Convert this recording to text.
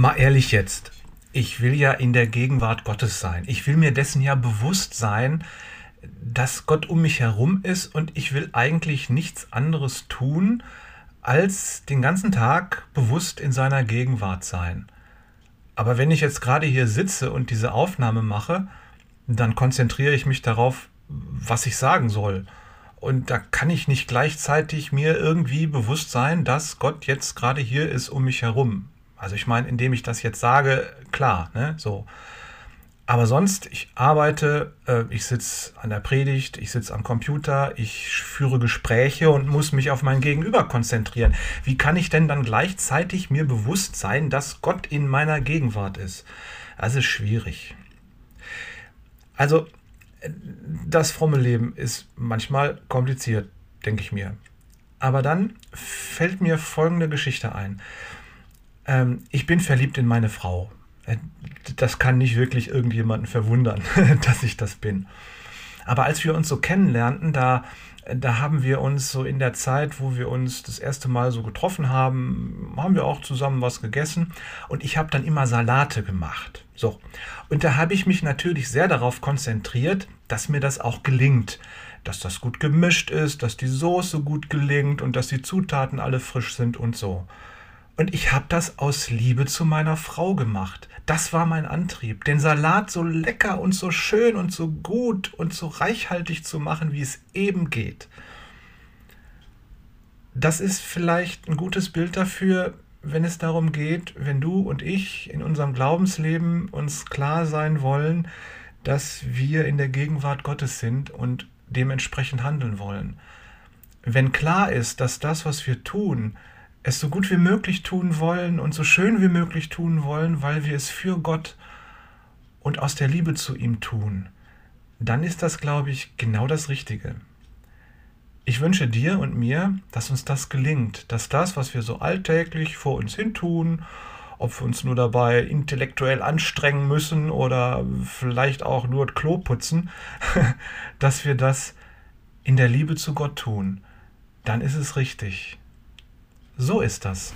Mal ehrlich jetzt. Ich will ja in der Gegenwart Gottes sein. Ich will mir dessen ja bewusst sein, dass Gott um mich herum ist und ich will eigentlich nichts anderes tun, als den ganzen Tag bewusst in seiner Gegenwart sein. Aber wenn ich jetzt gerade hier sitze und diese Aufnahme mache, dann konzentriere ich mich darauf, was ich sagen soll. Und da kann ich nicht gleichzeitig mir irgendwie bewusst sein, dass Gott jetzt gerade hier ist um mich herum. Also ich meine, indem ich das jetzt sage, klar, ne, so. Aber sonst, ich arbeite, äh, ich sitze an der Predigt, ich sitze am Computer, ich führe Gespräche und muss mich auf mein Gegenüber konzentrieren. Wie kann ich denn dann gleichzeitig mir bewusst sein, dass Gott in meiner Gegenwart ist? Das ist schwierig. Also, das fromme Leben ist manchmal kompliziert, denke ich mir. Aber dann fällt mir folgende Geschichte ein ähm, ich bin verliebt in meine Frau. Äh, das kann nicht wirklich irgendjemanden verwundern, dass ich das bin. Aber als wir uns so kennenlernten, da, da haben wir uns so in der Zeit, wo wir uns das erste Mal so getroffen haben, haben wir auch zusammen was gegessen und ich habe dann immer Salate gemacht. So. Und da habe ich mich natürlich sehr darauf konzentriert, dass mir das auch gelingt. Dass das gut gemischt ist, dass die Soße gut gelingt und dass die Zutaten alle frisch sind und so. Und ich habe das aus Liebe zu meiner Frau gemacht. Das war mein Antrieb, den Salat so lecker und so schön und so gut und so reichhaltig zu machen, wie es eben geht. Das ist vielleicht ein gutes Bild dafür, wenn es darum geht, wenn du und ich in unserem Glaubensleben uns klar sein wollen, dass wir in der Gegenwart Gottes sind und dementsprechend handeln wollen. Wenn klar ist, dass das, was wir tun, es so gut wie möglich tun wollen und so schön wie möglich tun wollen, weil wir es für Gott und aus der Liebe zu ihm tun, dann ist das, glaube ich, genau das Richtige. Ich wünsche dir und mir, dass uns das gelingt, dass das, was wir so alltäglich vor uns hin tun, ob wir uns nur dabei intellektuell anstrengen müssen oder vielleicht auch nur das Klo putzen, dass wir das in der Liebe zu Gott tun, dann ist es richtig. So ist das.